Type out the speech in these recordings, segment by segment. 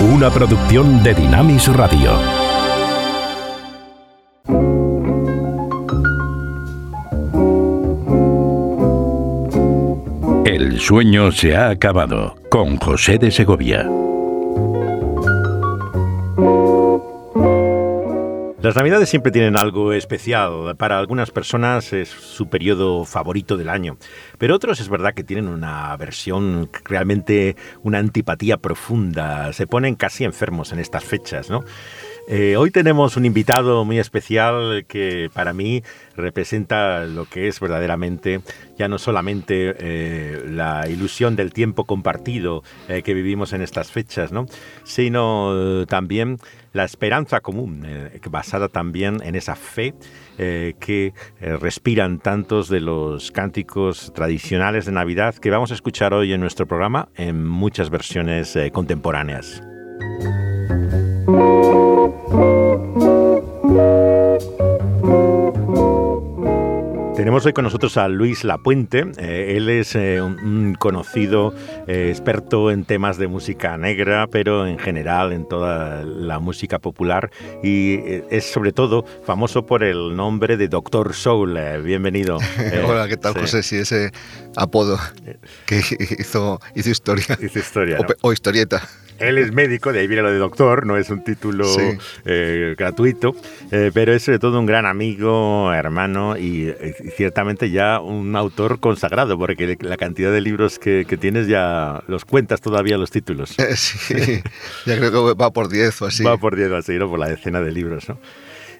una producción de Dinamis Radio. El sueño se ha acabado con José de Segovia. Las Navidades siempre tienen algo especial. Para algunas personas es su periodo favorito del año, pero otros es verdad que tienen una versión, realmente una antipatía profunda. Se ponen casi enfermos en estas fechas, ¿no? Eh, hoy tenemos un invitado muy especial que para mí representa lo que es verdaderamente ya no solamente eh, la ilusión del tiempo compartido eh, que vivimos en estas fechas, ¿no? sino también la esperanza común, basada también en esa fe que respiran tantos de los cánticos tradicionales de Navidad que vamos a escuchar hoy en nuestro programa en muchas versiones contemporáneas. Tenemos hoy con nosotros a Luis Lapuente. Eh, él es eh, un, conocido eh, experto en temas de música negra, pero en general en toda la música popular y es sobre todo famoso por el nombre de Doctor Soul. bienvenido. Hola, ¿qué tal, José? Sí, ese apodo que hizo, hizo historia. Hizo historia. o historieta. Él es médico, de ahí viene lo de doctor, no es un título eh, gratuito, eh, pero es sobre todo un gran amigo, hermano y, ciertamente ya un autor consagrado, porque la cantidad de libros que, tienes ya los cuentas todavía los títulos. Sí, ya creo que va por 10 o así. Va por 10 o así, ¿no? por la decena de libros. ¿no?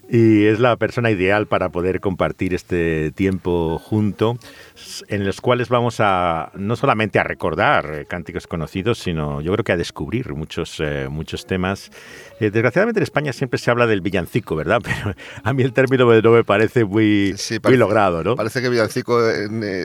Y es la persona ideal para poder compartir este tiempo junto en los cuales vamos a no solamente a recordar eh, cánticos conocidos, sino yo creo que a descubrir muchos, eh, muchos temas. Eh, desgraciadamente en España siempre se habla del villancico, ¿verdad? Pero a mí el término no me parece muy, muy logrado, ¿no? Parece que villancico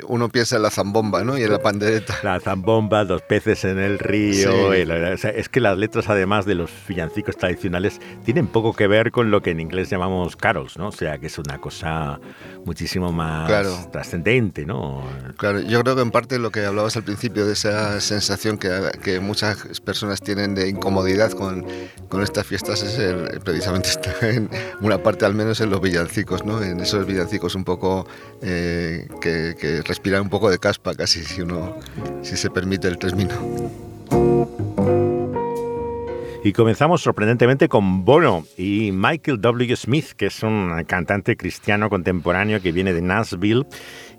uno piensa en la zambomba, ¿no? Y en la pandereta. La zambomba, los peces en el río. es que las letras, además de los villancicos tradicionales, tienen poco que ver con lo que en inglés llamamos carols, ¿no? O sea, que es una cosa muchísimo más trascendente, ¿no? Claro, yo creo que en parte lo que hablabas al principio de esa sensación que, que muchas personas tienen de incomodidad con, con estas fiestas es precisamente está en una parte al menos en los villancicos, ¿no? En esos villancicos un poco eh, que, que respiran un poco de caspa casi si uno si se permite el término. Y comenzamos sorprendentemente con Bono y Michael W. Smith, que es un cantante cristiano contemporáneo que viene de Nashville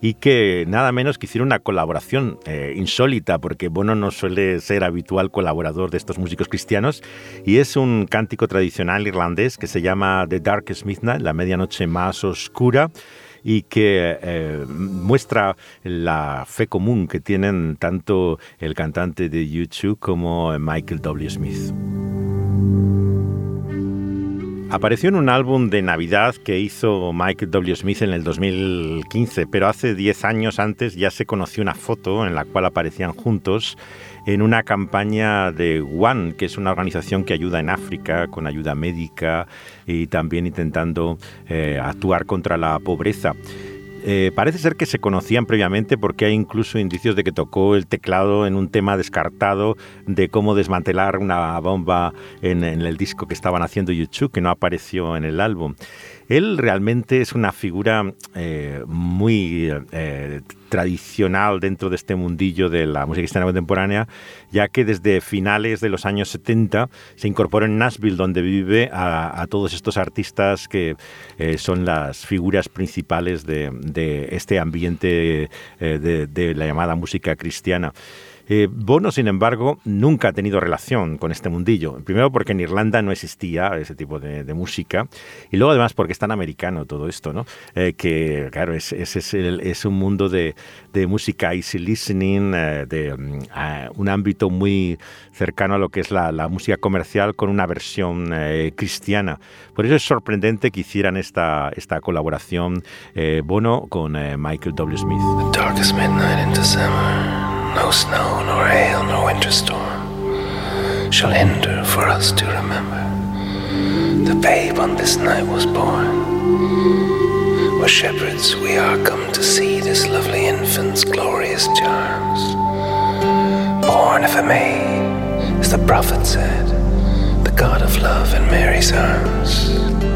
y que nada menos que hicieron una colaboración eh, insólita, porque Bono no suele ser habitual colaborador de estos músicos cristianos, y es un cántico tradicional irlandés que se llama The Darkest Midnight, la medianoche más oscura y que eh, muestra la fe común que tienen tanto el cantante de YouTube como Michael W. Smith. Apareció en un álbum de Navidad que hizo Michael W. Smith en el 2015, pero hace 10 años antes ya se conoció una foto en la cual aparecían juntos en una campaña de One, que es una organización que ayuda en África con ayuda médica y también intentando eh, actuar contra la pobreza. Eh, parece ser que se conocían previamente porque hay incluso indicios de que tocó el teclado en un tema descartado de cómo desmantelar una bomba en, el disco que estaban haciendo YouTube, que no apareció en el álbum. Él realmente es una figura eh, muy eh, tradicional dentro de este mundillo de la música cristiana contemporánea, ya que desde finales de los años 70 se incorporó en Nashville, donde vive, a, todos estos artistas que eh, son las figuras principales de, este ambiente de la llamada música cristiana. Eh, Bono, sin embargo, nunca ha tenido relación con este mundillo. Primero porque en Irlanda no existía ese tipo de, música y luego además porque es tan americano todo esto, ¿no? Eh, que claro, es, es, un mundo de, música easy listening, eh, de mm, un ámbito muy cercano a lo que es la, música comercial con una versión cristiana. Por eso es sorprendente que hicieran esta, esta colaboración Bono con Michael W. Smith. No snow, nor hail, nor winter storm shall hinder for us to remember the babe on this night was born. We're shepherds, we are come to see this lovely infant's glorious charms. Born of a maid, as the prophet said, the God of love in Mary's arms.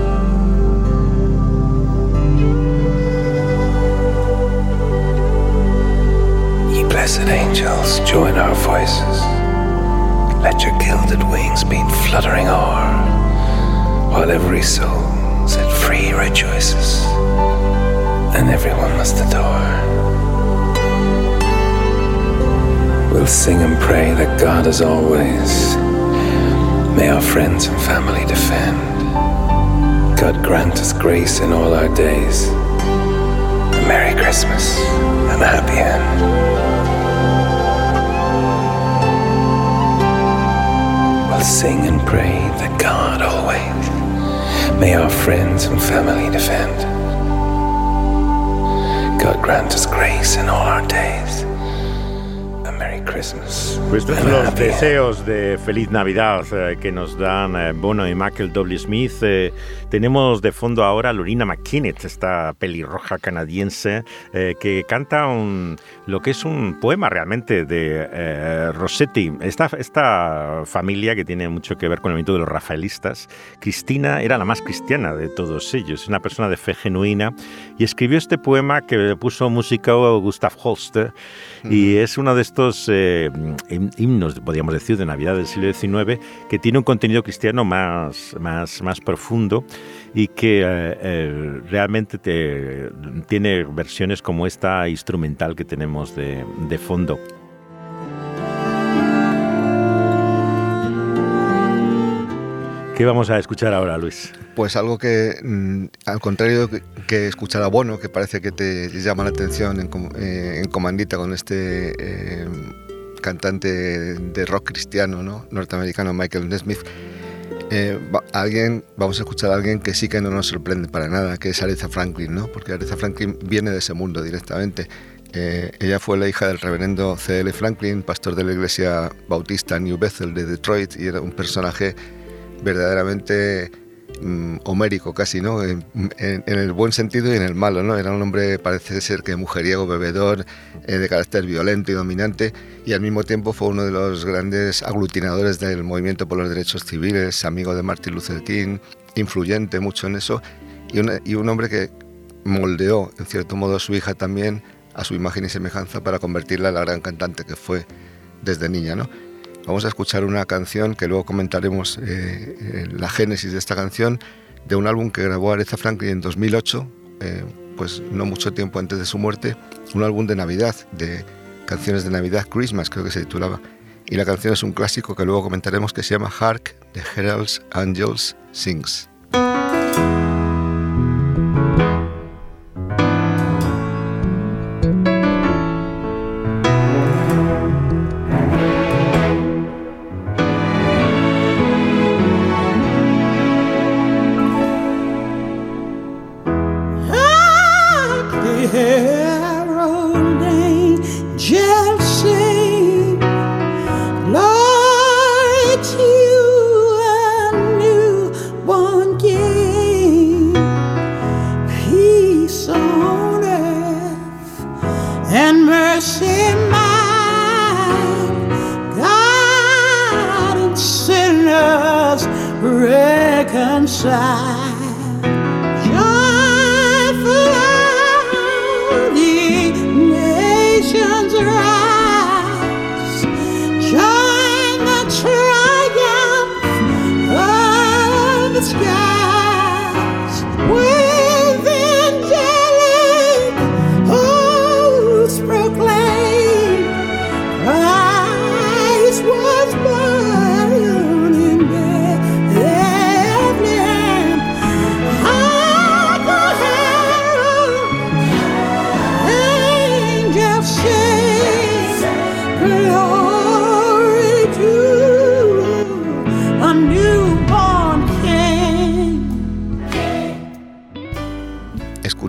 Blessed angels, join our voices. Let your gilded wings beat fluttering o'er, while every soul set free rejoices, and everyone must adore. We'll sing and pray that God as always may our friends and family defend. God grant us grace in all our days. Merry Christmas and a happy end. Sing and pray that God always may our friends and family defend. God grant us grace in all our days. A Merry Christmas. Pues estos son los deseos de feliz Navidad eh, que nos dan eh, Bono y Michael W. Smith. Eh, tenemos de fondo ahora a Lorena McKinnett, esta pelirroja canadiense, eh, que canta un, lo que es un poema realmente de eh, Rossetti. Esta, esta familia que tiene mucho que ver con el movimiento de los rafaelistas, Cristina era la más cristiana de todos ellos, una persona de fe genuina, y escribió este poema que le puso música Gustav Holst, y es uno de estos eh, him- himnos, podríamos decir, de Navidad del siglo XIX, que tiene un contenido cristiano más, más, más profundo y que eh, eh, realmente te- tiene versiones como esta instrumental que tenemos de, fondo. ¿Qué vamos a escuchar ahora, Luis? Pues algo que, mm, al contrario que, escuchar a Bono, que parece que te llama la atención en, eh, comandita con este cantante de rock cristiano ¿no? norteamericano Michael Nesmith, eh, alguien, vamos a escuchar a alguien que sí que no nos sorprende para nada, que es Aretha Franklin, ¿no? porque Aretha Franklin viene de ese mundo directamente. Eh, ella fue la hija del reverendo C.L. Franklin, pastor de la iglesia bautista New Bethel de Detroit, y era un personaje verdaderamente mm, homérico casi, ¿no? En, el buen sentido y en el malo, ¿no? Era un hombre, parece ser que mujeriego, bebedor, eh, de carácter violento y dominante, y al mismo tiempo fue uno de los grandes aglutinadores del movimiento por los derechos civiles, amigo de Martin Luther King, influyente mucho en eso, y, y un hombre que moldeó, en cierto modo, a su hija también a su imagen y semejanza para convertirla en la gran cantante que fue desde niña, ¿no? Vamos a escuchar una canción que luego comentaremos eh, eh, la génesis de esta canción de un álbum que grabó Aretha Franklin en 2008, eh, pues no mucho tiempo antes de su muerte, un álbum de Navidad, de canciones de Navidad, Christmas creo que se titulaba. Y la canción es un clásico que luego comentaremos que se llama Hark, The Heralds Angels Sings. And mercy mild, God and sinners reconciled.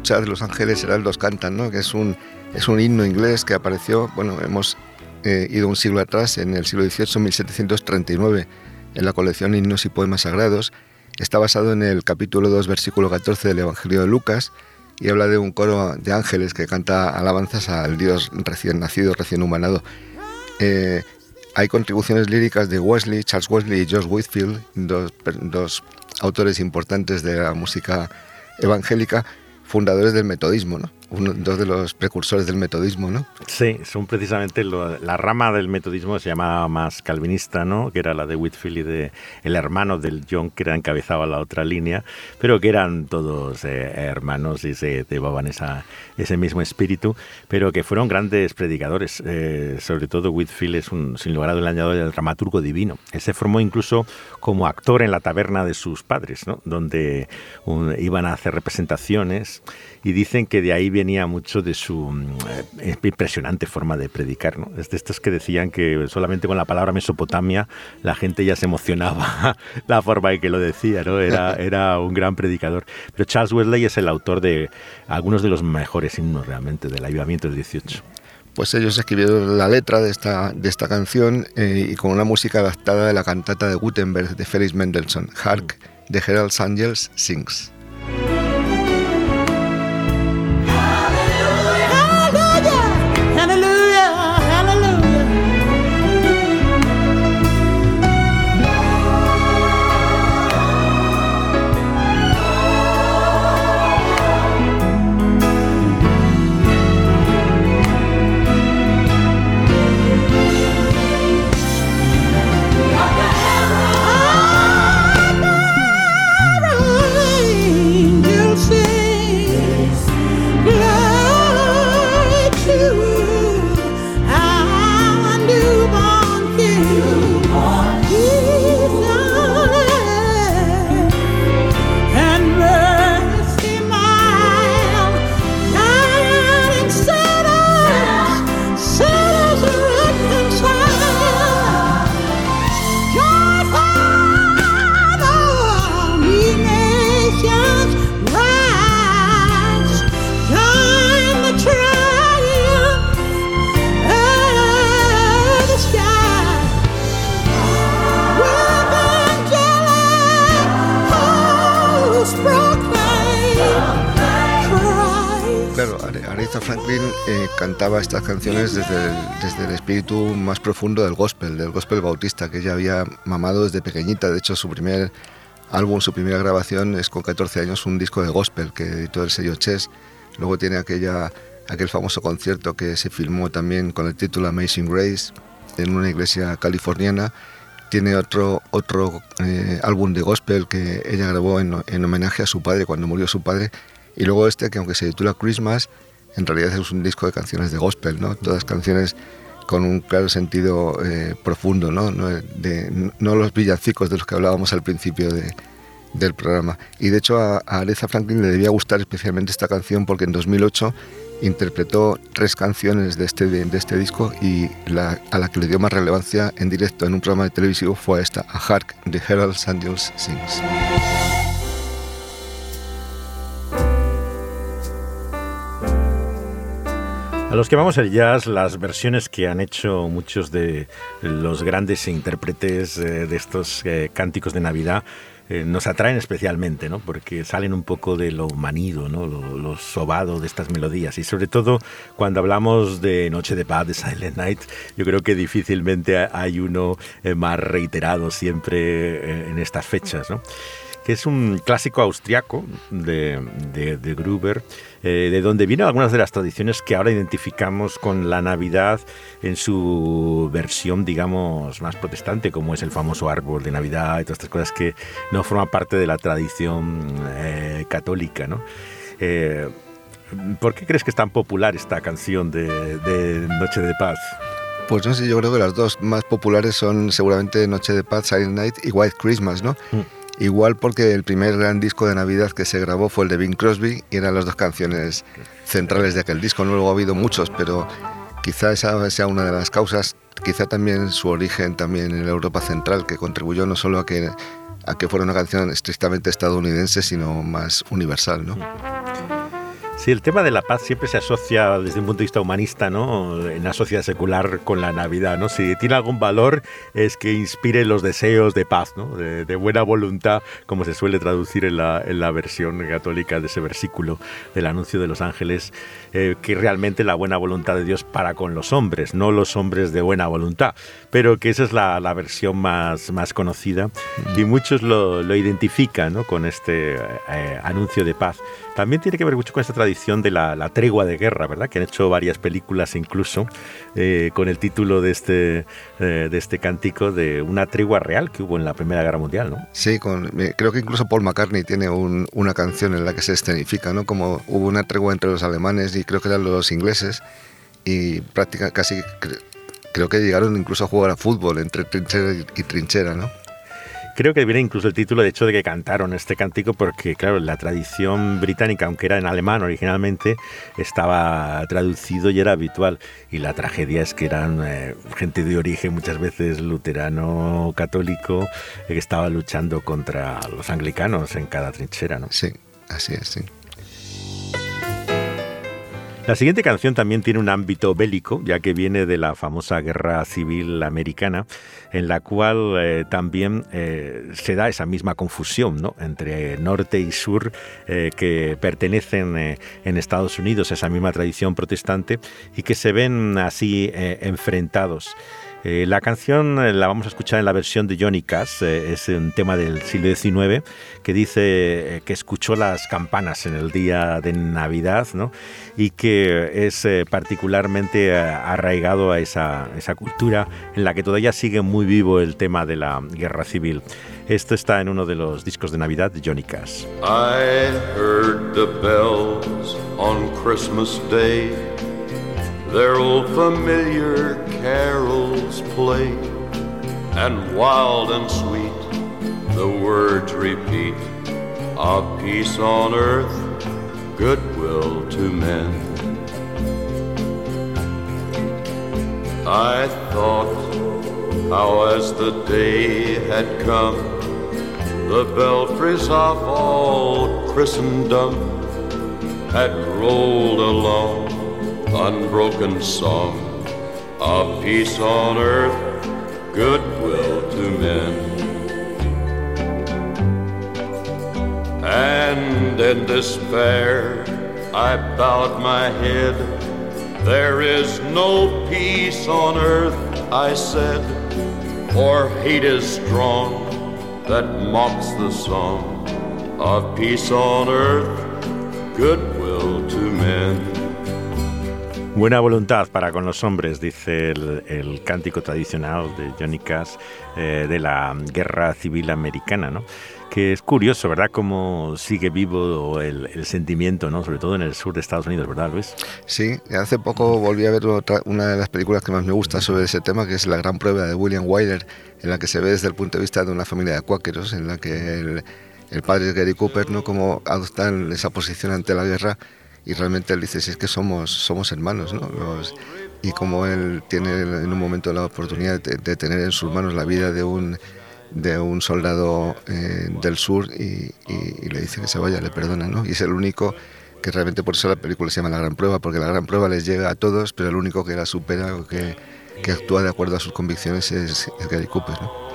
Escuchad Los Ángeles Heraldos Cantan, ¿no? que es un, es un himno inglés que apareció, bueno, hemos eh, ido un siglo atrás, en el siglo XVIII, 1739, en la colección Himnos y Poemas Sagrados. Está basado en el capítulo 2, versículo 14 del Evangelio de Lucas y habla de un coro de ángeles que canta alabanzas al Dios recién nacido, recién humanado. Eh, hay contribuciones líricas de Wesley, Charles Wesley y George Whitfield, dos, dos autores importantes de la música evangélica, fundadores del metodismo, ¿no? Uno, dos de los precursores del metodismo, ¿no? Sí, son precisamente lo, la rama del metodismo se llamaba más calvinista, ¿no? Que era la de Whitfield y de el hermano del John que era encabezaba la otra línea, pero que eran todos eh, hermanos y se llevaban esa, ese mismo espíritu, pero que fueron grandes predicadores. Eh, sobre todo Whitfield es un, sin lugar a dudas, el dramaturgo divino. Él se formó incluso como actor en la taberna de sus padres, ¿no? Donde un, iban a hacer representaciones y dicen que de ahí venía mucho de su eh, impresionante forma de predicar. ¿no? Es de estos que decían que solamente con la palabra Mesopotamia la gente ya se emocionaba la forma en que lo decía, ¿no? era, era un gran predicador. Pero Charles Wesley es el autor de algunos de los mejores himnos realmente del avivamiento del 18 pues ellos escribieron la letra de esta, de esta canción eh, y con una música adaptada de la cantata de Gutenberg de Felix Mendelssohn, Hark, de Herald Angels Sings. Cantaba estas canciones desde el, desde el espíritu más profundo del gospel, del gospel bautista, que ella había mamado desde pequeñita. De hecho, su primer álbum, su primera grabación es con 14 años un disco de gospel que editó el sello Chess. Luego tiene aquella, aquel famoso concierto que se filmó también con el título Amazing Grace en una iglesia californiana. Tiene otro, otro eh, álbum de gospel que ella grabó en, en homenaje a su padre cuando murió su padre. Y luego este que aunque se titula Christmas, en realidad es un disco de canciones de gospel, ¿no? Todas canciones con un claro sentido eh, profundo, ¿no? No, de, no, los villancicos de los que hablábamos al principio de, del programa. Y de hecho a, a Aretha Franklin le debía gustar especialmente esta canción porque en 2008 interpretó tres canciones de este, de, este disco y la, a la que le dio más relevancia en directo en un programa de televisivo fue a esta, a Hark de Herald Angels Sings. Los que vamos al jazz, las versiones que han hecho muchos de los grandes intérpretes eh, de estos eh, cánticos de Navidad eh, nos atraen especialmente, ¿no? porque salen un poco de lo manido, ¿no? lo, sobado de estas melodías. Y sobre todo cuando hablamos de Noche de Paz, de Silent Night, yo creo que difícilmente hay uno más reiterado siempre en estas fechas. ¿no? Que es un clásico austriaco de, de, Gruber, eh, de donde vienen algunas de las tradiciones que ahora identificamos con la Navidad en su versión, digamos, más protestante, como es el famoso árbol de Navidad y todas estas cosas que no forman parte de la tradición eh, católica, ¿no? Eh, ¿Por qué crees que es tan popular esta canción de, de Noche de Paz? Pues no sé, yo creo que las dos más populares son seguramente Noche de Paz, Silent Night y White Christmas, ¿no? Mm. Igual porque el primer gran disco de Navidad que se grabó fue el de Bing Crosby y eran las dos canciones centrales de aquel disco. Luego ha habido muchos, pero quizá esa sea una de las causas. Quizá también su origen también en Europa Central, que contribuyó no solo a que, a que fuera una canción estrictamente estadounidense, sino más universal. ¿no? Sí, el tema de la paz siempre se asocia desde un punto de vista humanista, ¿no? En la sociedad secular con la Navidad, ¿no? Si tiene algún valor es que inspire los deseos de paz, ¿no? De, buena voluntad, como se suele traducir en la, en la, versión católica de ese versículo del anuncio de los ángeles, eh, que realmente la buena voluntad de Dios para con los hombres, no los hombres de buena voluntad, pero que esa es la, la versión más, más conocida y muchos lo, lo identifican ¿no? con este eh, anuncio de paz. También tiene que ver mucho con esta tradición de la, tregua de guerra, ¿verdad? Que han hecho varias películas incluso eh, con el título de este, eh, de este cántico de una tregua real que hubo en la Primera Guerra Mundial, ¿no? Sí, con, creo que incluso Paul McCartney tiene una canción en la que se escenifica, ¿no? Como hubo una tregua entre los alemanes y creo que eran los ingleses y prácticamente casi creo que llegaron incluso a jugar a fútbol entre trinchera y trinchera, ¿no? Creo que viene incluso el título de hecho de que cantaron este cántico porque, claro, la tradición británica, aunque era en alemán originalmente, estaba traducido y era habitual. Y la tragedia es que eran eh, gente de origen muchas veces luterano, católico, eh, que estaba luchando contra los anglicanos en cada trinchera, ¿no? Sí, así es, sí. La siguiente canción también tiene un ámbito bélico, ya que viene de la famosa Guerra Civil Americana, en la cual eh, también eh, se da esa misma confusión ¿no? entre norte y sur eh, que pertenecen en Estados Unidos a esa misma tradición protestante y que se ven así enfrentados. Eh, la canción eh, la vamos a escuchar en la versión de Johnny Cash, eh, es un tema del siglo XIX que dice que escuchó las campanas en el día de Navidad ¿no? y que es particularmente arraigado a esa, cultura en la que todavía sigue muy vivo el tema de la guerra civil. Esto está en uno de los discos de Navidad de Johnny Cash. I heard the bells on Christmas Day. Their old familiar carols play, and wild and sweet the words repeat of peace on earth, goodwill to men. I thought how as the day had come, the belfries of all Christendom had rolled along unbroken song of peace on earth, goodwill to men. And in despair, I bowed my head. There is no peace on earth, I said, for hate is strong that mocks the song of peace on earth, goodwill to men. Buena voluntad para con los hombres, dice el, cántico tradicional de Johnny Cash eh, de la Guerra Civil Americana, ¿no? que es curioso, ¿verdad? Cómo sigue vivo el, sentimiento, ¿no? Sobre todo en el sur de Estados Unidos, ¿verdad, Luis? Sí, hace poco volví a ver otra, una de las películas que más me gusta sobre ese tema, que es La Gran Prueba de William Wyler, en la que se ve desde el punto de vista de una familia de cuáqueros, en la que el, el padre de Gary Cooper, ¿no? Cómo adoptan esa posición ante la guerra y realmente él dice, si es que somos, somos hermanos, ¿no? y como él tiene en un momento la oportunidad de, tener en sus manos la vida de un, de un soldado eh, del sur y, le dice que se vaya, le perdona, ¿no? Y es el único que realmente por eso la película se llama La Gran Prueba, porque la Gran Prueba les llega a todos, pero el único que la supera o que, que actúa de acuerdo a sus convicciones es, Gary Cooper, ¿no?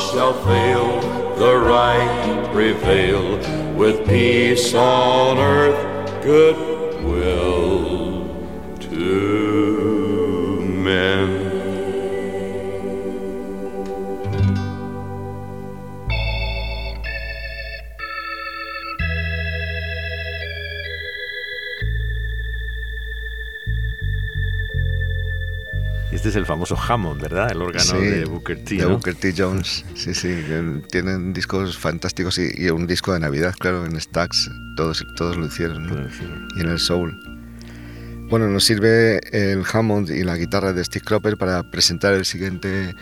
Shall fail, the right prevail, with peace on earth, goodwill Este es el famoso Hammond, ¿verdad? El órgano de Booker T. De Booker T. Jones, sí, sí. Tienen discos fantásticos y, un disco de Navidad, claro, en Stax, todos, todos lo hicieron, ¿no? Y en el Soul. Bueno, nos sirve el Hammond y la guitarra de Steve Cropper para presentar el siguiente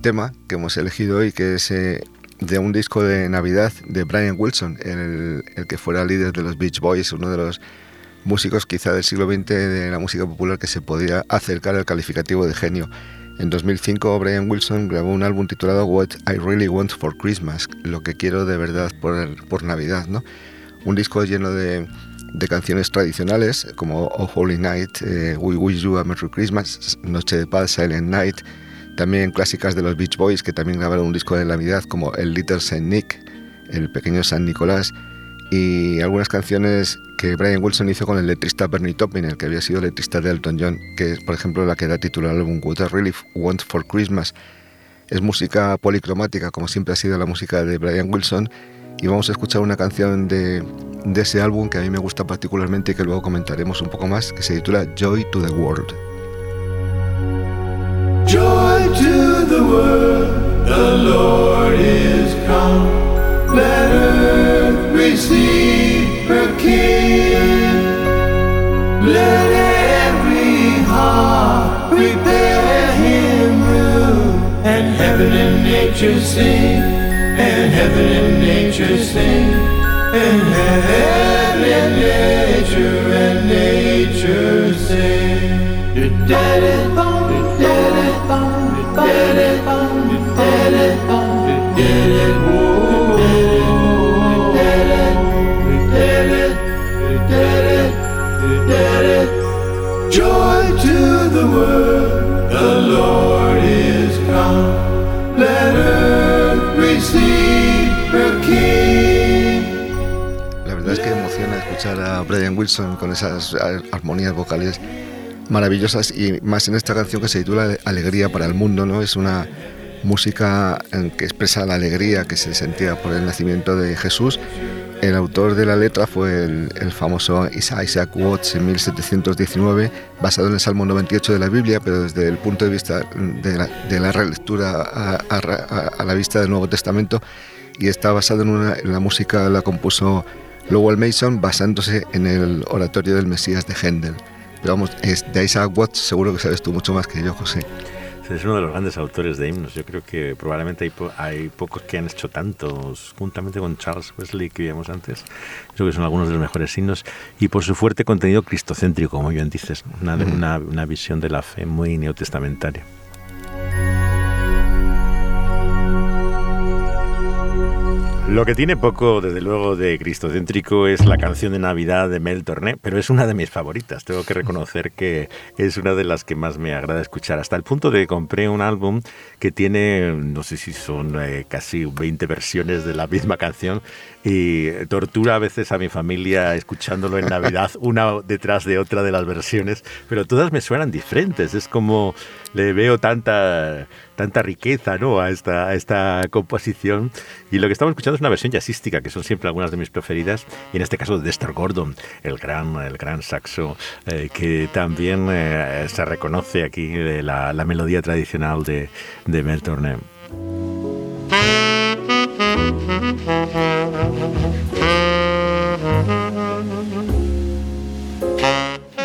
tema que hemos elegido hoy, que es eh, de un disco de Navidad de Brian Wilson, el, el que fuera líder de los Beach Boys, uno de los músicos quizá del siglo XX de la música popular que se podía acercar al calificativo de genio. En 2005 Brian Wilson grabó un álbum titulado What I Really Want for Christmas, lo que quiero de verdad por, por Navidad, ¿no? Un disco lleno de, de canciones tradicionales como Oh Holy Night, eh, We Wish You a Merry Christmas, Noche de Paz, Silent Night, también clásicas de los Beach Boys que también grabaron un disco de Navidad como El Little Saint Nick, El Pequeño San Nicolás y algunas canciones que Brian Wilson hizo con el letrista Bernie Taupin, que había sido letrista de Elton John, que es por ejemplo la que da título al álbum What I Really Want for Christmas. Es música policromática, como siempre ha sido la música de Brian Wilson, y vamos a escuchar una canción de, de ese álbum que a mí me gusta particularmente y que luego comentaremos un poco más, que se titula Joy to the World. Joy to the world, the Lord is come. Let her King. Let every heart him and heaven and nature sing, and heaven and nature sing, and heaven and nature and nature sing. A Brian Wilson con esas armonías vocales maravillosas y más en esta canción que se titula Alegría para el Mundo, ¿no? Es una música que expresa la alegría que se sentía por el nacimiento de Jesús. El autor de la letra fue el, famoso Isaac Watts en 1719, basado en el Salmo 98 de la Biblia, pero desde el punto de vista de la, relectura a, la vista del Nuevo Testamento, y está basado en, una, en la música, la compuso Lowell Mason, basándose en el oratorio del Mesías de Händel. Pero vamos, es de Isaac Watts seguro que sabes tú mucho más que yo, José. Es uno de los grandes autores de himnos. Yo creo que probablemente hay, hay pocos que han hecho tantos, juntamente con Charles Wesley que vimos antes. Creo que son algunos de los mejores himnos. Y por su fuerte contenido cristocéntrico, como bien dices, una, una, una visión de la fe muy neotestamentaria. Lo que tiene poco, desde luego, de cristocéntrico es la canción de Navidad de Mel Torné, pero es una de mis favoritas. Tengo que reconocer que es una de las que más me agrada escuchar. Hasta el punto de que compré un álbum que tiene, no sé si son eh, casi 20 versiones de la misma canción y tortura a veces a mi familia escuchándolo en Navidad, una detrás de otra de las versiones, pero todas me suenan diferentes. Es como le veo tanta tanta riqueza ¿no? a, esta, a esta composición. Y lo que estamos escuchando es una versión jazzística, que son siempre algunas de mis preferidas, y en este caso de Dexter Gordon, el gran, el gran saxo, eh, que también eh, se reconoce aquí de la, la melodía tradicional de, de Mel Torné.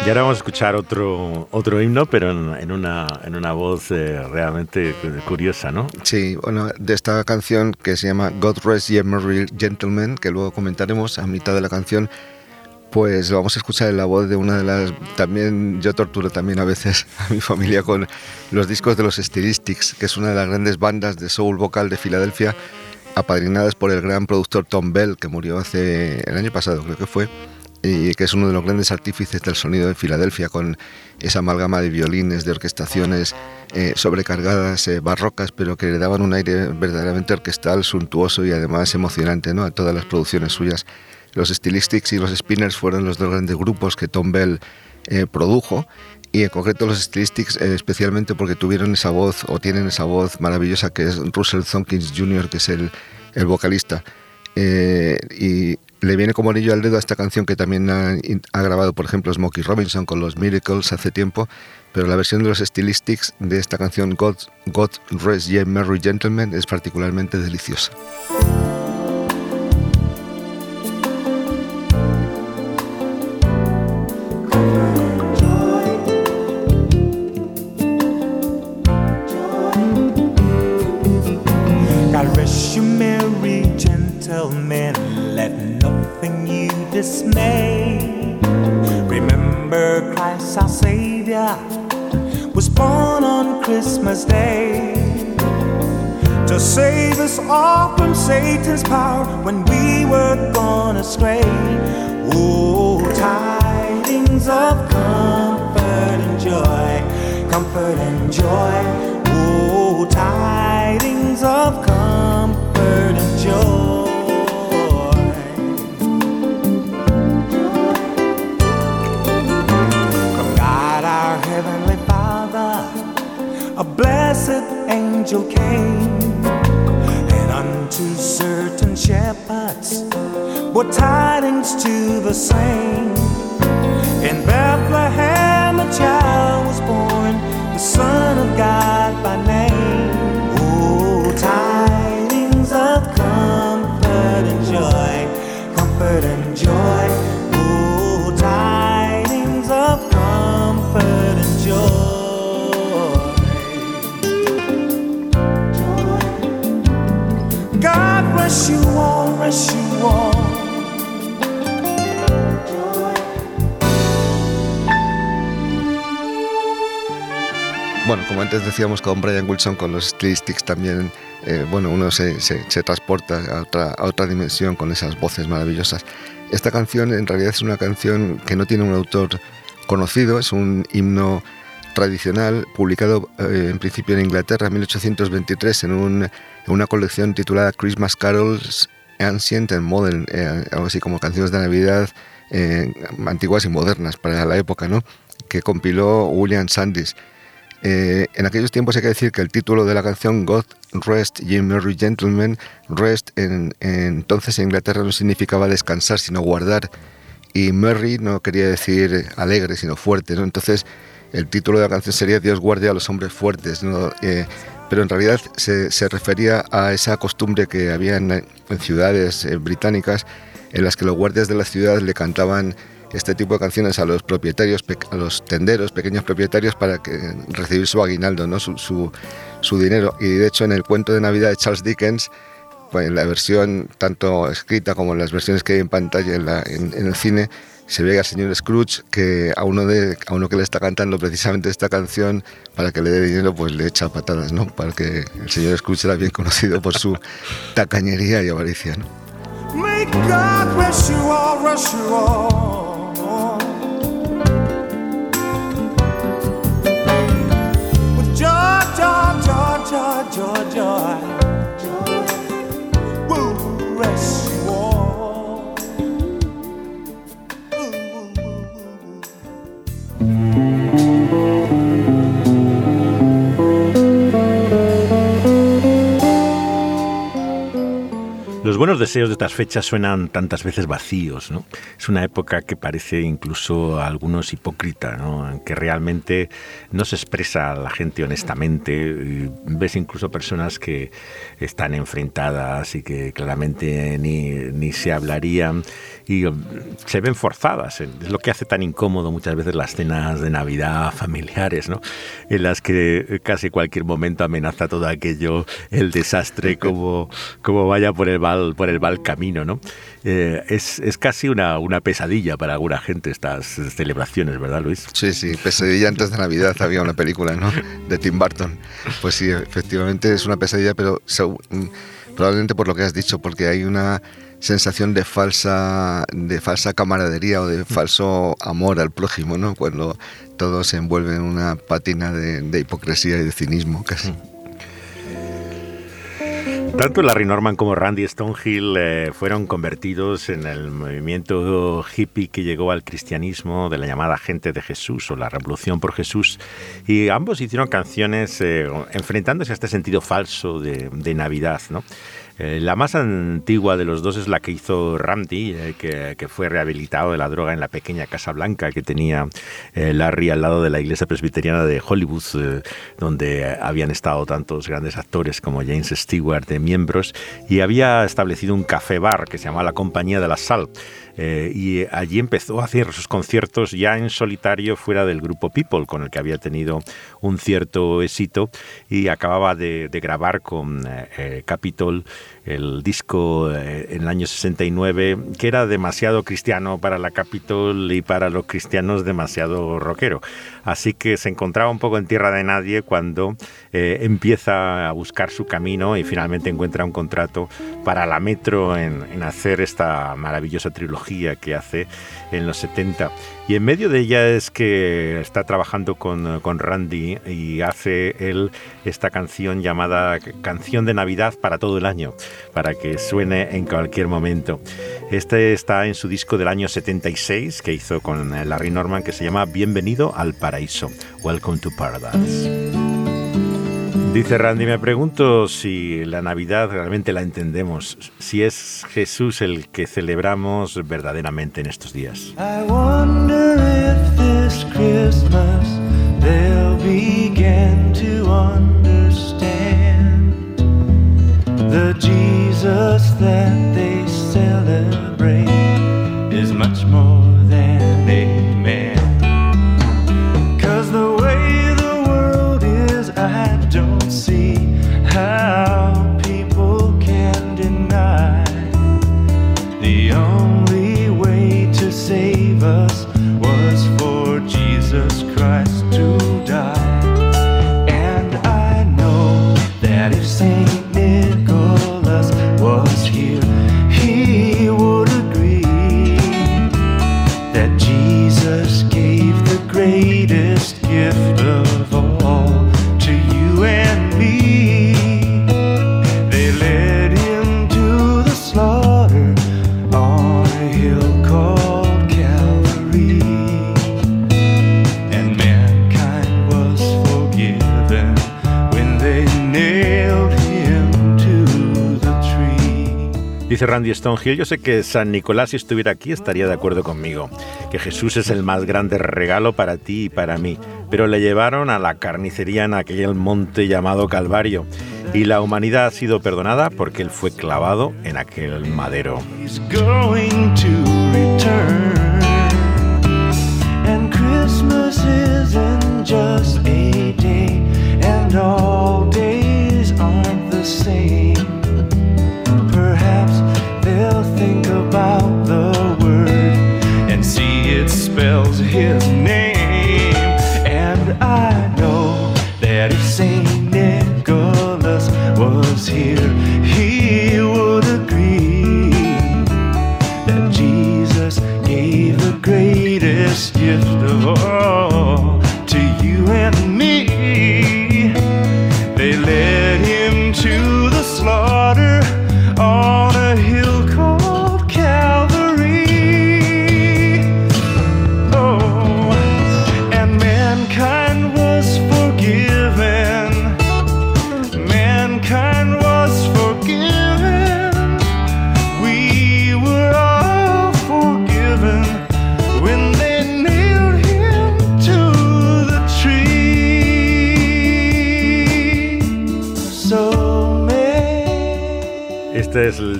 Y ahora vamos a escuchar otro, otro himno, pero en, una, en una voz eh, realmente curiosa, ¿no? Sí, bueno, de esta canción que se llama God Rest Ye Merry Gentlemen, que luego comentaremos a mitad de la canción, pues vamos a escuchar en la voz de una de las... También yo torturo también a veces a mi familia con los discos de los Stylistics, que es una de las grandes bandas de soul vocal de Filadelfia, apadrinadas por el gran productor Tom Bell, que murió hace el año pasado, creo que fue y que es uno de los grandes artífices del sonido de Filadelfia, con esa amalgama de violines, de orquestaciones eh, sobrecargadas, eh, barrocas, pero que le daban un aire verdaderamente orquestal, suntuoso y además emocionante ¿no? a todas las producciones suyas. Los Stylistics y los Spinners fueron los dos grandes grupos que Tom Bell eh, produjo y en concreto los Stylistics especialmente porque tuvieron esa voz o tienen esa voz maravillosa que es Russell Thompkins Jr., que es el, el vocalista. y le viene como anillo al dedo a esta canción que también ha, grabado, por ejemplo, Smokey Robinson con los Miracles hace tiempo, pero la versión de los Stylistics de esta canción God, God Rest Ye Merry Gentlemen es particularmente deliciosa. Christmas Day to save us all from Satan's power when we were gone astray. Oh, tidings of comfort and joy, comfort and joy. Oh, tidings of comfort and joy. Blessed angel came, and unto certain shepherds brought tidings to the same. In Bethlehem a child was born, the Son como antes decíamos con Brian Wilson, con los Stylistics también, eh, bueno, uno se, se- se transporta a otra, a otra dimensión con esas voces maravillosas. Esta canción en realidad es una canción que no tiene un autor conocido, es un himno tradicional publicado eh, en principio en Inglaterra en 1823 en, un- en una colección titulada Christmas Carols Ancient and Modern, eh, algo así como canciones de Navidad eh, antiguas y modernas para la época, ¿no? que compiló William Sandys. Eh, en aquellos tiempos hay que decir que el título de la canción God Rest Ye Merry Gentlemen, rest en, en- entonces en Inglaterra no significaba descansar, sino guardar. Y merry no quería decir alegre, sino fuerte. ¿no? Entonces el título de la canción sería Dios guarde a los hombres fuertes. ¿no? Eh, pero en realidad se, se refería a esa costumbre que había en, en ciudades eh, británicas en las que los guardias de la ciudad le cantaban este tipo de canciones a los propietarios, a los tenderos, pequeños propietarios, para que recibir su aguinaldo, ¿no? su, su, su dinero. Y de hecho, en el cuento de Navidad de Charles Dickens, pues, en la versión tanto escrita como en las versiones que hay en pantalla en, la- en- en el cine, se ve al señor Scrooge que a uno, de, a uno que le está cantando precisamente esta canción para que le dé dinero, pues le echa patadas, ¿no? Para que el señor Scrooge era bien conocido por su tacañería y avaricia, ¿no? God bless you all, bless you all. Joy, joy, joy, joy. Woo, bless Los buenos deseos de estas fechas suenan tantas veces vacíos, ¿no? Es una época que parece incluso a algunos hipócrita, ¿no? Que realmente no se expresa a la gente honestamente. Ves incluso personas que están enfrentadas y que claramente ni, ni se hablarían y um, se ven forzadas. Es lo que hace tan incómodo muchas veces las cenas de Navidad familiares, ¿no? En las que casi cualquier momento amenaza todo aquello, el desastre, como, como vaya por el mal, por el mal camino, ¿no? Eh, es, es casi una, una pesadilla para alguna gente estas celebraciones, ¿verdad, Luis? Sí, sí, Pesadilla antes de Navidad había una película, ¿no? De Tim Burton. Pues sí, efectivamente es una pesadilla, pero mm, probablemente por lo que has dicho, porque hay una sensación de falsa, de falsa camaradería o de falso amor al prójimo, ¿no? Cuando todo se envuelve en una patina de, de hipocresía y de cinismo, casi. Tanto Larry Norman como Randy Stonehill eh, fueron convertidos en el movimiento hippie que llegó al cristianismo de la llamada gente de Jesús o la revolución por Jesús y ambos hicieron canciones eh, enfrentándose a este sentido falso de, de Navidad, ¿no? Eh, la más antigua de los dos es la que hizo Randy, eh, que, que fue rehabilitado de la droga en la pequeña Casa Blanca que tenía eh, Larry al lado de la iglesia presbiteriana de Hollywood, eh, donde habían estado tantos grandes actores como James Stewart de miembros, y había establecido un café bar que se llamaba La Compañía de la Sal. Eh, y allí empezó a hacer sus conciertos ya en solitario fuera del grupo People, con el que había tenido un cierto éxito y acababa de, de grabar con eh, eh, Capitol el disco eh, en el año 69, que era demasiado cristiano para la Capitol y para los cristianos demasiado rockero. Así que se encontraba un poco en tierra de nadie cuando eh, empieza a buscar su camino y finalmente encuentra un contrato para la Metro en, en hacer esta maravillosa trilogía que hace en los 70. Y en medio de ella es que está trabajando con, con Randy y hace él esta canción llamada Canción de Navidad para todo el año, para que suene en cualquier momento. Este está en su disco del año 76 que hizo con Larry Norman que se llama Bienvenido al Paraíso, Welcome to Paradise. Dice Randy, me pregunto si la Navidad realmente la entendemos, si es Jesús el que celebramos verdaderamente en estos días. I wonder if this Christmas they'll begin to understand the Jesus that they celebrate is much more Dice Randy Stonehill, yo sé que San Nicolás si estuviera aquí estaría de acuerdo conmigo, que Jesús es el más grande regalo para ti y para mí, pero le llevaron a la carnicería en aquel monte llamado Calvario y la humanidad ha sido perdonada porque él fue clavado en aquel madero. Christmas isn't just a day, and all days spells his name. And I know that if Saint Nicholas was here, he would agree that Jesus gave the greatest gift of all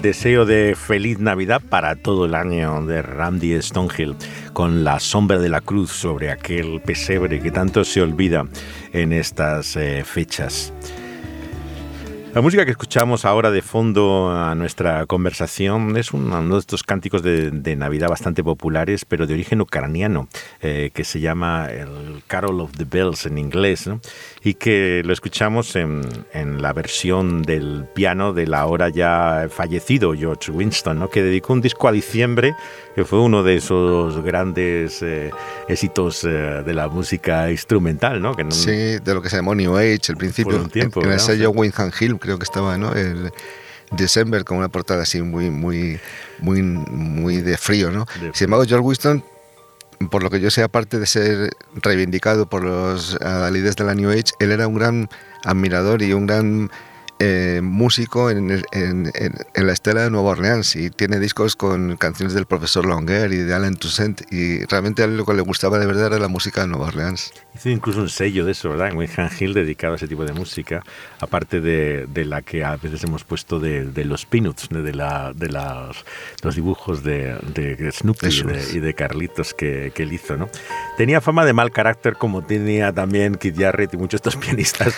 deseo de feliz Navidad para todo el año de Randy Stonehill, con la sombra de la cruz sobre aquel pesebre que tanto se olvida en estas eh, fechas. La música que escuchamos ahora de fondo a nuestra conversación es un- uno de estos cánticos de, de Navidad bastante populares, pero de origen ucraniano, eh, que se llama el Carol of the Bells en inglés, ¿no? y que lo escuchamos en, en la versión del piano del ahora ya fallecido George Winston, ¿no? que dedicó un disco a diciembre, que fue uno de esos grandes eh, éxitos eh, de la música instrumental, ¿no? Que no- Sí, de lo que se llamó New Age, el principio. Tiempo, en, en el sello Windham Hill creo que estaba, ¿no? El December con una portada así muy, muy, muy, muy de frío, ¿no? De Sin embargo, George Winston, por lo que yo sé, aparte de ser reivindicado por los adalides de la New Age, él era un gran admirador y un gran eh, músico en, en- en- en la estela de Nueva Orleans y tiene discos con canciones del profesor Longuer y de Alain Toussaint y realmente a él lo que le gustaba de verdad era la música de Nueva Orleans. Hizo incluso un sello de eso, ¿verdad? Un Han Hill dedicado a ese tipo de música, aparte de, de la que a veces hemos puesto de, de los Peanuts, de, la, de las, los dibujos de, de Snoopy y de, y de Carlitos que, que él hizo, ¿no? Tenía fama de mal carácter como tenía también Keith Jarrett y muchos de estos pianistas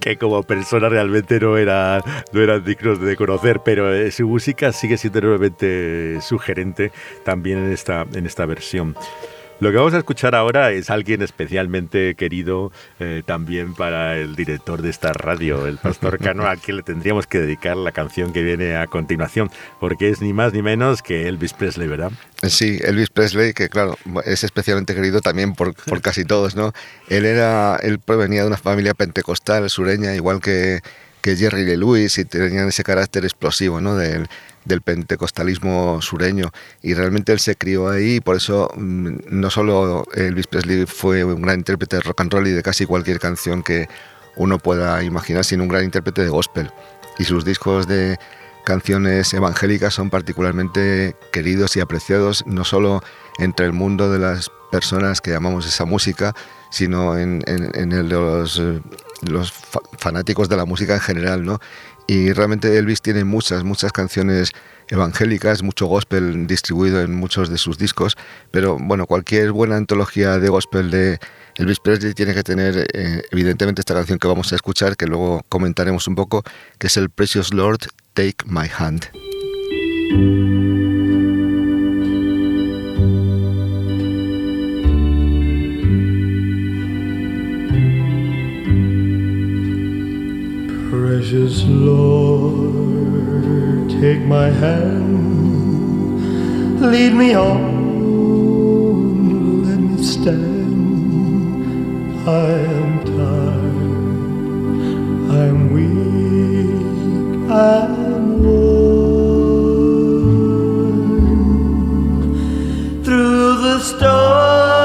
que como personas realmente no eran, no eran dignos de conocer, pero eh, su música sigue siendo enormemente sugerente también en esta, en esta versión. Lo que vamos a escuchar ahora es alguien especialmente querido eh, también para el director de esta radio, el pastor Cano, a quien le tendríamos que dedicar la canción que viene a continuación, porque es ni más ni menos que Elvis Presley, ¿verdad? Sí, Elvis Presley, que claro, es especialmente querido también por, por casi todos, ¿no? Él, era, él provenía de una familia pentecostal sureña, igual que, que Jerry Lee Lewis, y tenían ese carácter explosivo, ¿no? Del, del pentecostalismo sureño y realmente él se crió ahí y por eso mm, no solo Elvis Presley fue un gran intérprete de rock and roll y de casi cualquier canción que uno pueda imaginar, sino un gran intérprete de gospel y sus discos de canciones evangélicas son particularmente queridos y apreciados no solo entre el mundo de las personas que llamamos esa música, sino en, en, en los, los fanáticos de la música en general, ¿no? Y realmente Elvis tiene muchas, muchas canciones evangélicas, mucho gospel distribuido en muchos de sus discos, pero bueno, cualquier buena antología de gospel de Elvis Presley tiene que tener eh, evidentemente esta canción que vamos a escuchar, que luego comentaremos un poco, que es el Precious Lord, Take My Hand. Precious Lord, take my hand, lead me on, let me stand. I am tired, I am weak, I am worn. Through the storm,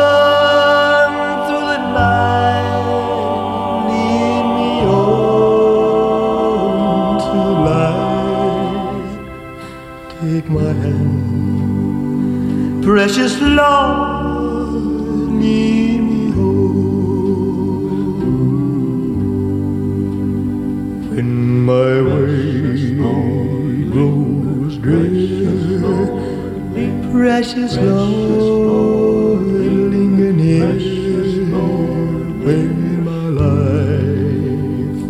Take my hand, precious Lord, lead me home. When my way grows drear, precious Lord, linger near. When my life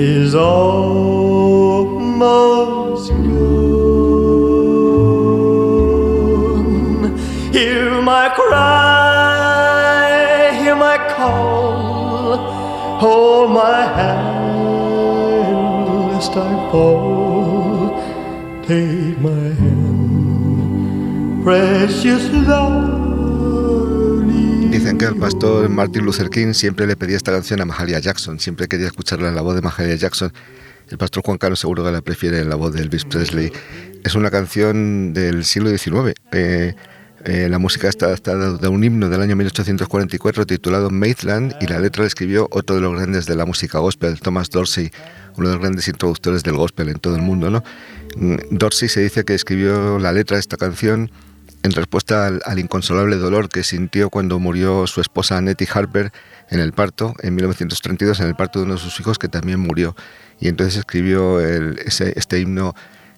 is almost hold my hand lest I fall. Take my hand, precious Lord. Dicen que el pastor Martin Luther King siempre le pedía esta canción a Mahalia Jackson, siempre quería escucharla en la voz de Mahalia Jackson. El pastor Juan Carlos seguro que la prefiere en la voz de Elvis Presley. Es una canción del siglo XIX. Eh, eh, la música está adaptada de un himno del año 1844 titulado Maitland y la letra la escribió otro de los grandes de la música gospel, Thomas Dorsey, uno de los grandes introductores del gospel en todo el mundo. ¿no? Mm, Dorsey se dice que escribió la letra de esta canción en respuesta al, inconsolable dolor que sintió cuando murió su esposa Nettie Harper en el parto, en 1932, en el parto de uno de sus hijos que también murió. Y entonces escribió el, ese, este himno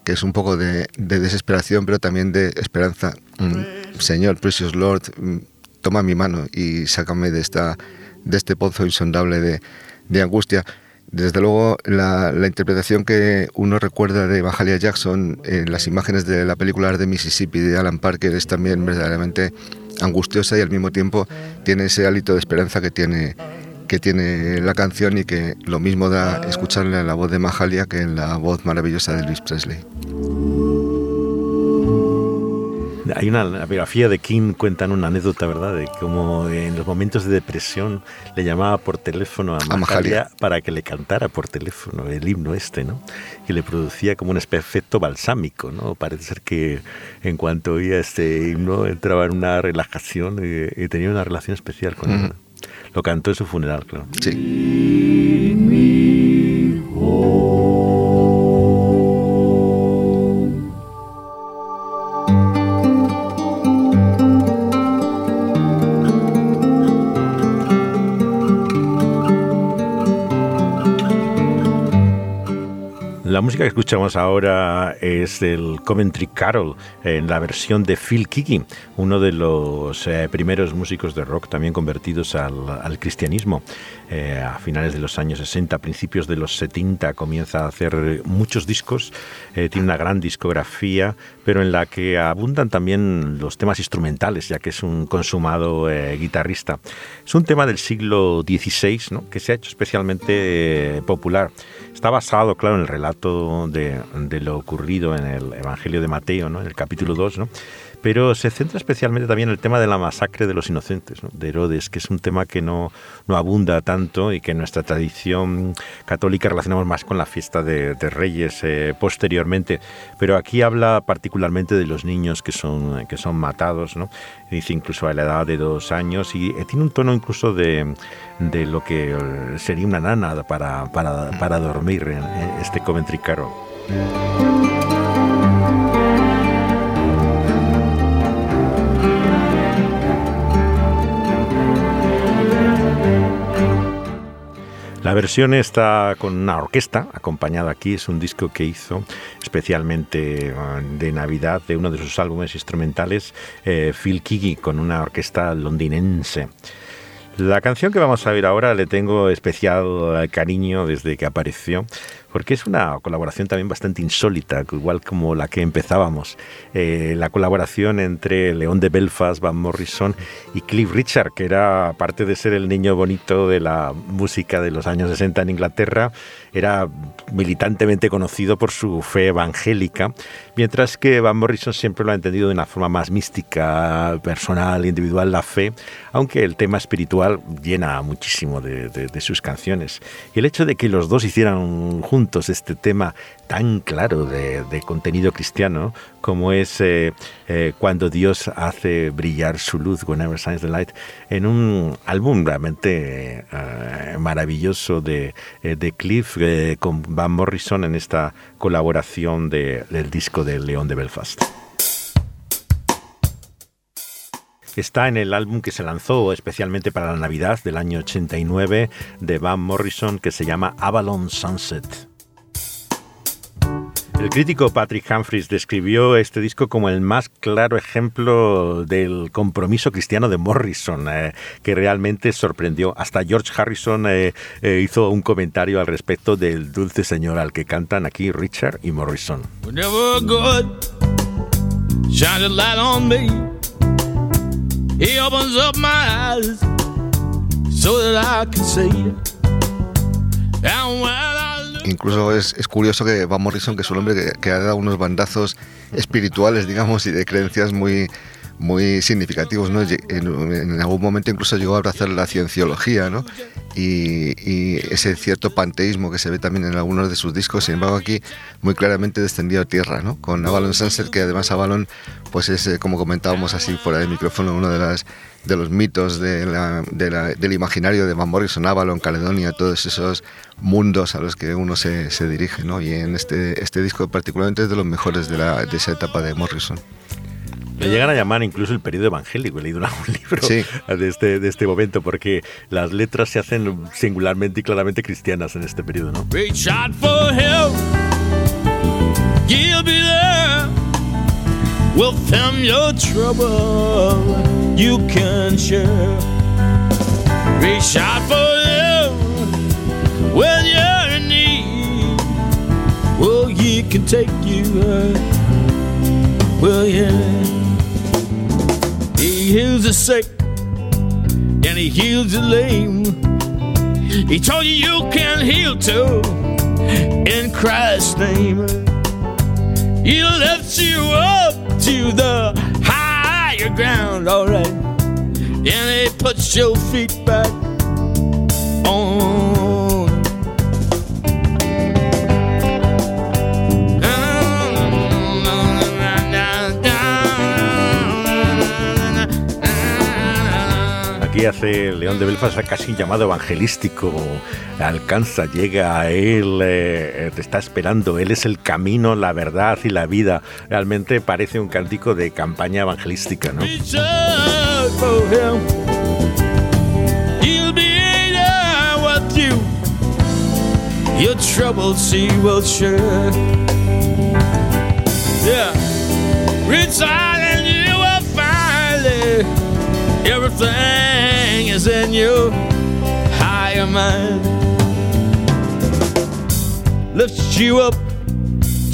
que es un poco de, de, desesperación, pero también de esperanza. Mm, Señor, Precious Lord, mm, toma mi mano y sácame de, esta, de este pozo insondable de, de angustia. Desde luego, la, la, interpretación que uno recuerda de Mahalia Jackson en las imágenes de la película de Mississippi de Alan Parker es también verdaderamente angustiosa y al mismo tiempo tiene ese hálito de esperanza que tiene, que tiene la canción y que lo mismo da escucharla en la voz de Mahalia que en la voz maravillosa de Elvis Presley. Hay una biografía de King, cuentan una anécdota, ¿verdad? De cómo en los momentos de depresión le llamaba por teléfono a Mahalia, a Mahalia, para que le cantara por teléfono el himno este, ¿no? Y le producía como un efecto balsámico, ¿no? Parece ser que en cuanto oía este himno entraba en una relajación y, y tenía una relación especial con él. Lo cantó en su funeral, claro. Sí. La música que escuchamos ahora es el Coventry Carol en la versión de Phil Kiki, uno de los eh, primeros músicos de rock también convertidos al cristianismo. Eh, a finales de los años 60, principios de los 70, comienza a hacer muchos discos, eh, tiene una gran discografía, pero en la que abundan también los temas instrumentales, ya que es un consumado eh, guitarrista. Es un tema del siglo XVI ¿no? que se ha hecho especialmente popular. Está basado, claro, en el relato de, lo ocurrido en el Evangelio de Mateo, ¿no? en el capítulo 2, ¿no? Pero se centra especialmente también en el tema de la masacre de los inocentes, ¿no? de Herodes, que es un tema que no, no, abunda tanto y que en nuestra tradición católica relacionamos más con la fiesta de, de Reyes eh, posteriormente, pero aquí habla particularmente de los niños que son, que son matados, ¿no? dice incluso a la edad de dos años y eh, tiene un tono incluso de, de lo que eh, sería una nana para, para, para dormir en, este Coventry Carol. La versión está con una orquesta acompañada aquí, es un disco que hizo especialmente de Navidad de uno de sus álbumes instrumentales, eh, Phil Kigi, con una orquesta londinense. La canción que vamos a ver ahora le tengo especial cariño desde que apareció, porque es una colaboración también bastante insólita, igual como la que empezábamos. Eh, la colaboración entre León de Belfast, Van Morrison y Cliff Richard, que era, aparte de ser el niño bonito de la música de los años 60 en Inglaterra, era militantemente conocido por su fe evangélica, mientras que Van Morrison siempre lo ha entendido de una forma más mística, personal, individual, la fe, aunque el tema espiritual llena muchísimo de, de, sus canciones. Y el hecho de que los dos hicieran juntos este tema tan claro de, contenido cristiano como es eh, eh, cuando Dios hace brillar su luz, Whenever Shines the Light, en un álbum realmente eh, maravilloso de, de Cliff con Van Morrison en esta colaboración de, del disco de León de Belfast. Está en el álbum que se lanzó especialmente para la Navidad del año 89 de Van Morrison que se llama Avalon Sunset. El crítico Patrick Humphries describió este disco como el más claro ejemplo del compromiso cristiano de Morrison, eh, que realmente sorprendió. Hasta George Harrison eh, eh, hizo un comentario al respecto del dulce señor al que cantan aquí Richard y Morrison. Incluso es, es, curioso que Van Morrison, que es un hombre que, ha dado unos bandazos espirituales, digamos, y de creencias muy, muy significativos, ¿no? En, algún momento incluso llegó a abrazar la cienciología, ¿no? Y, ese cierto panteísmo que se ve también en algunos de sus discos, sin embargo aquí muy claramente descendido a tierra, ¿no? Con Avalon Sunset, que además Avalon, pues es, eh, como comentábamos así fuera de micrófono, uno de las de los mitos de la, de la, del imaginario de Van Morrison, Avalon, Caledonia, todos esos mundos a los que uno se, se dirige, ¿no? Y en este, este disco particularmente es de los mejores de, la, de esa etapa de Morrison. Le llegan a llamar incluso el periodo evangélico. He leído un libro sí. de, este, de este momento porque las letras se hacen singularmente y claramente cristianas en este periodo, ¿no? With them your trouble you can share. Reach out for them when you're in need. Well, he can take you Well, yeah. He heals the sick and he heals the lame. He told you you can heal too in Christ's name. He lifts you up to the higher ground, alright. And he puts your feet back Hace León de Belfast casi llamado evangelístico. Alcanza, llega a él, eh, te está esperando. Él es el camino, la verdad y la vida. Realmente parece un cántico de campaña evangelística, ¿no? your troubled sea will share. Yeah, and you will. Everything in your higher mind. Lifts you up,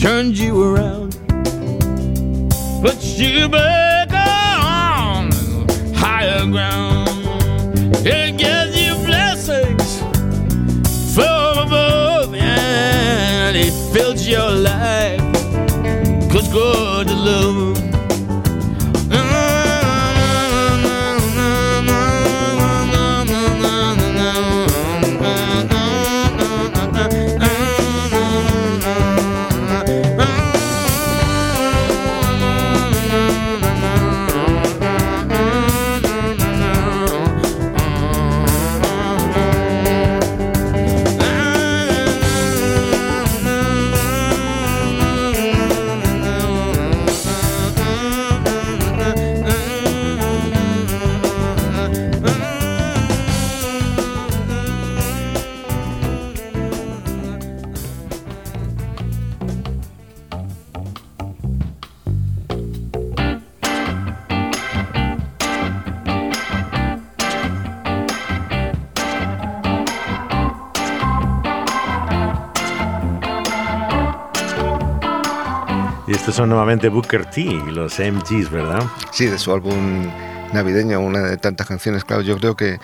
turns you around, puts you back on higher ground. It gives you blessings from above, and it fills your life. Cause God love. Estos son nuevamente Booker T, los MGs, ¿verdad? Sí, de su álbum navideño, una de tantas canciones. Claro, yo creo que,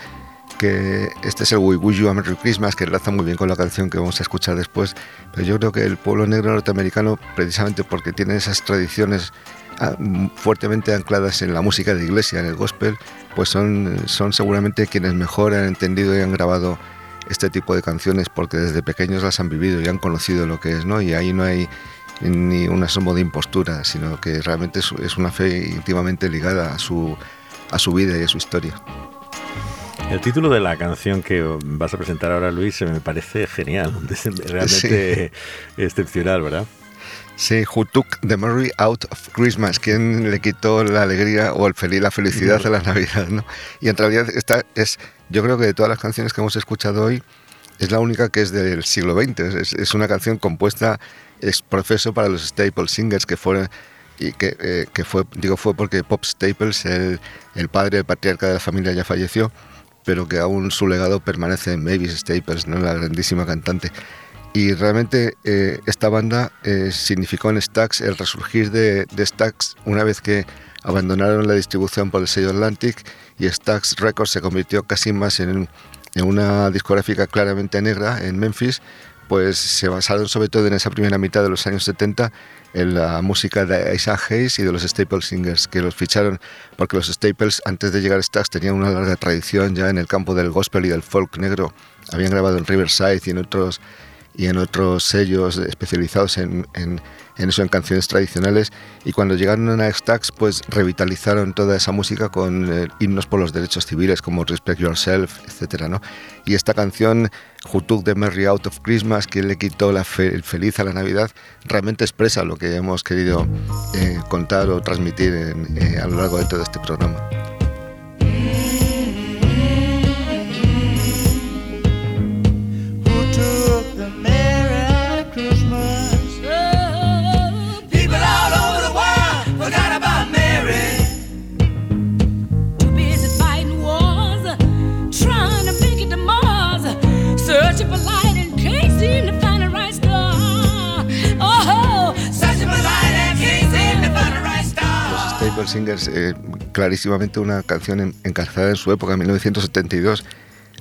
que este es el We Wish You a Merry Christmas, que enlaza muy bien con la canción que vamos a escuchar después. Pero yo creo que el pueblo negro norteamericano, precisamente porque tiene esas tradiciones ah, fuertemente ancladas en la música de iglesia, en el gospel, pues son, son seguramente quienes mejor han entendido y han grabado este tipo de canciones porque desde pequeños las han vivido y han conocido lo que es, ¿no? Y ahí no hay ni un asomo de impostura, sino que realmente es, una fe íntimamente ligada a su, a su vida y a su historia. El título de la canción que vas a presentar ahora, Luis, me parece genial, realmente excepcional, ¿verdad? Sí, Who Took the Merry Out of Christmas, ¿quién le quitó la alegría o el feliz, la felicidad a la Navidad? ¿no? Y en realidad esta es, yo creo que de todas las canciones que hemos escuchado hoy, es la única que es del siglo XX. Es, es una canción compuesta es profeso para los Staple Singers que fueron y eh, que, fue digo fue porque Pop Staples el, padre patriarca de la familia ya falleció pero que aún su legado permanece en Mavis Staples no la grandísima cantante. Y realmente eh, esta banda eh, significó en Stax el resurgir de, de Stax una vez que abandonaron la distribución por el sello Atlantic y Stax Records se convirtió casi más en una discográfica claramente negra en Memphis pues se basaron sobre todo en esa primera mitad de los años 70 en la música de Isaac Hayes y de los Staples Singers, que los ficharon porque los Staples antes de llegar a Stax tenían una larga tradición ya en el campo del gospel y del folk negro. Habían grabado en Riverside y en otros y en otros sellos especializados en, en, en, eso, en canciones tradicionales. Y cuando llegaron a Stax, pues revitalizaron toda esa música con eh, himnos por los derechos civiles como Respect Yourself, etc. ¿no? Y esta canción, Who Took the Merry Out of Christmas, que le quitó la fe, el feliz a la Navidad, realmente expresa lo que hemos querido eh, contar o transmitir en, eh, a lo largo de todo este programa. Staple Singers, eh, clarísimamente una canción encarzada en su época, en 1972.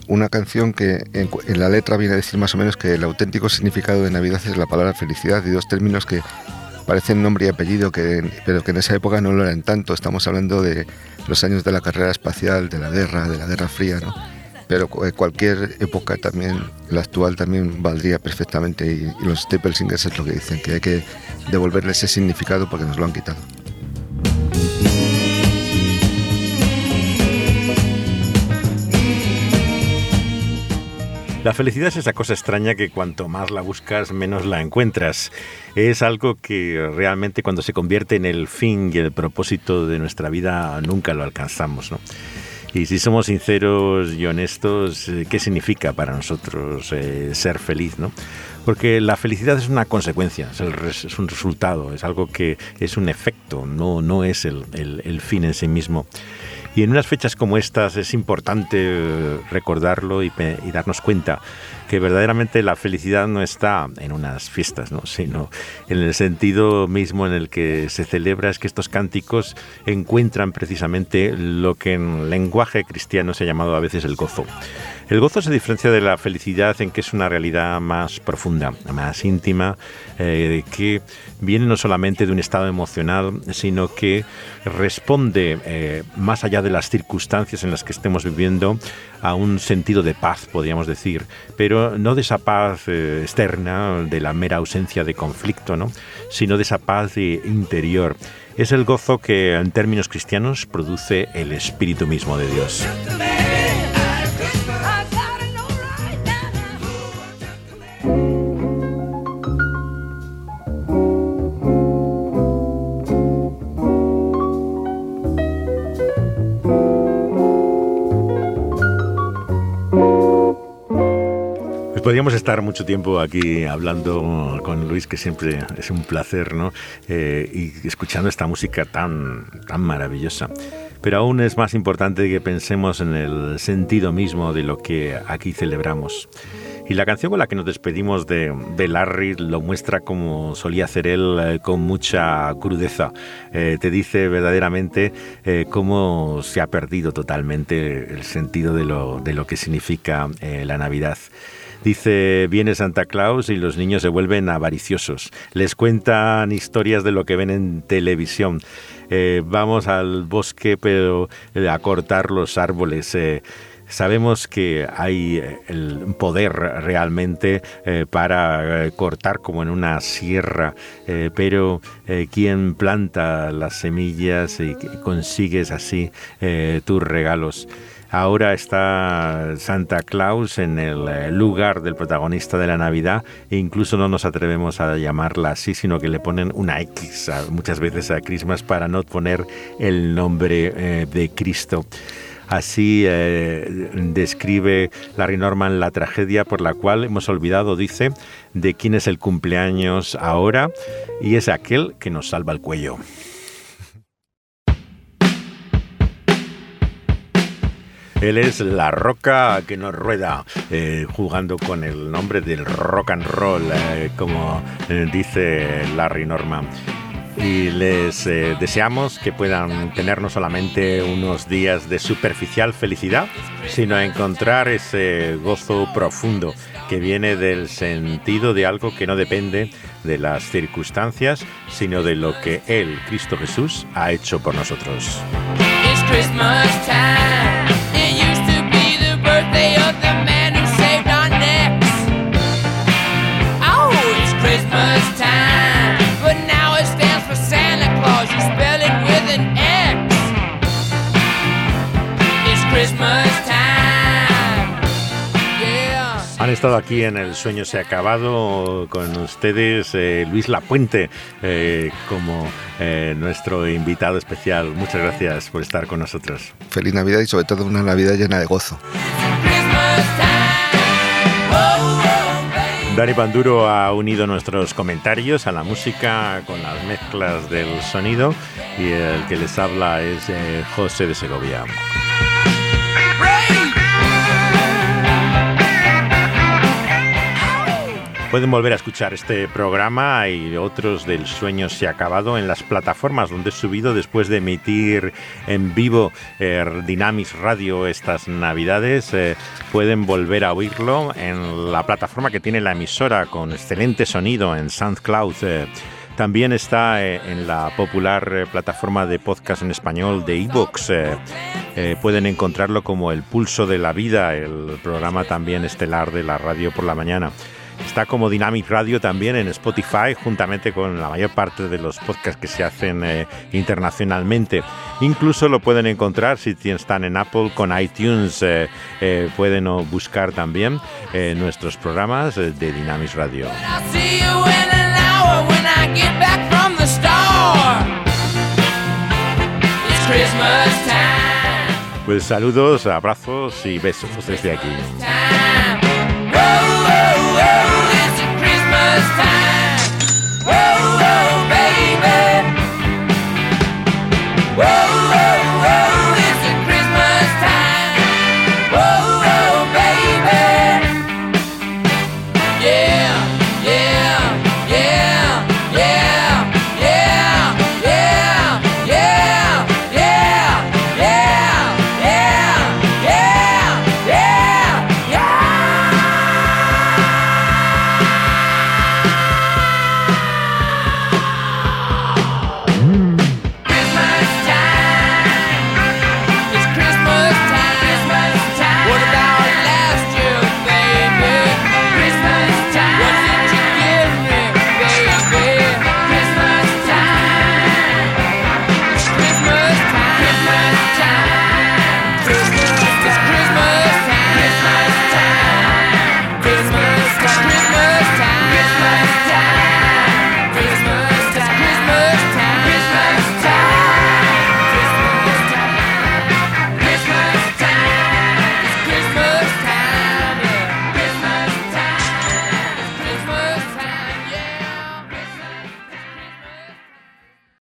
Una canción que en, la letra viene a decir más o menos que el auténtico significado de Navidad es la palabra felicidad y dos términos que parecen nombre y apellido, que, pero que en esa época no lo eran tanto. Estamos hablando de los años de la carrera espacial, de la guerra, de la Guerra Fría, ¿no? Pero cualquier época también, la actual también valdría perfectamente y, y los Staple Singers es lo que dicen, que hay que devolverle ese significado porque nos lo han quitado. La felicidad es esa cosa extraña que cuanto más la buscas, menos la encuentras. Es algo que realmente cuando se convierte en el fin y el propósito de nuestra vida nunca lo alcanzamos. ¿no? Y si somos sinceros y honestos, eh, ¿qué significa para nosotros eh, ser feliz? ¿no? Porque la felicidad es una consecuencia, es, un resultado, es algo que es un efecto, no, no es el fin en sí mismo. Y en unas fechas como estas es importante eh, recordarlo y, y darnos cuenta que verdaderamente la felicidad no está en unas fiestas, ¿no? sino en el sentido mismo en el que se celebra es que estos cánticos encuentran precisamente lo que en lenguaje cristiano se ha llamado a veces el gozo. El gozo se diferencia de la felicidad en que es una realidad más profunda, más íntima, eh, que viene no solamente de un estado emocional, sino que responde, eh, más allá de las circunstancias en las que estemos viviendo, a un sentido de paz, podríamos decir, pero no de esa paz eh, externa, de la mera ausencia de conflicto, ¿no? sino de esa paz interior. Es el gozo que en términos cristianos produce el Espíritu mismo de Dios. Podríamos estar mucho tiempo aquí hablando con Luis, que siempre es un placer, ¿no? Eh, y escuchando esta música tan, tan maravillosa. Pero aún es más importante que pensemos en el sentido mismo de lo que aquí celebramos. Y la canción con la que nos despedimos de, de Larry lo muestra como solía hacer él, eh, con mucha crudeza. Eh, te dice verdaderamente eh, cómo se ha perdido totalmente el sentido de lo, de lo que significa eh, la Navidad. Dice, viene Santa Claus y los niños se vuelven avariciosos. Les cuentan historias de lo que ven en televisión. Eh, vamos al bosque pero eh, a cortar los árboles. eh, Sabemos que hay el poder realmente para cortar como en una sierra, pero eh, quien planta las semillas y consigues así tus regalos. Ahora está Santa Claus en el eh, lugar del protagonista de la Navidad e incluso no nos atrevemos a llamarla así, sino que le ponen una X muchas veces a Christmas para no poner el nombre eh, de Cristo. Así eh, describe Larry Norman la tragedia por la cual hemos olvidado, dice, de quién es el cumpleaños ahora y es aquel que nos salva el cuello. Él es la roca que nos rueda, eh, jugando con el nombre del rock and roll, eh, como eh, dice Larry Norman. Y les deseamos que puedan tener no solamente unos días de superficial felicidad, sino encontrar ese gozo profundo que viene del sentido de algo que no depende de las circunstancias, sino de lo que Él, Cristo Jesús, ha hecho por nosotros. Han estado aquí en El Sueño Se ha Acabado con ustedes eh, Luis Lapuente eh, como eh, nuestro invitado especial. Muchas gracias por estar con nosotros. Feliz Navidad y sobre todo una Navidad llena de gozo. Dani Panduro ha unido nuestros comentarios a la música con las mezclas del sonido y el que les habla es eh, José de Segovia. Pueden volver a escuchar este programa y otros del Sueño se ha acabado en las plataformas donde he subido después de emitir en vivo eh, Dynamis Radio estas navidades. eh, pueden volver a oírlo en la plataforma que tiene la emisora con excelente sonido en SoundCloud. eh, también está eh, en la popular eh, plataforma de podcast en español de Evox. eh, eh, pueden encontrarlo como El Pulso de la Vida, el programa también estelar de la radio por la mañana. Está como Dynamic Radio también en Spotify, juntamente con la mayor parte de los podcasts que se hacen eh, internacionalmente. Incluso lo pueden encontrar si están en Apple con iTunes. eh, eh, pueden buscar también eh, nuestros programas eh, de Dynamic Radio. Pues saludos, abrazos y besos desde aquí. Time first time.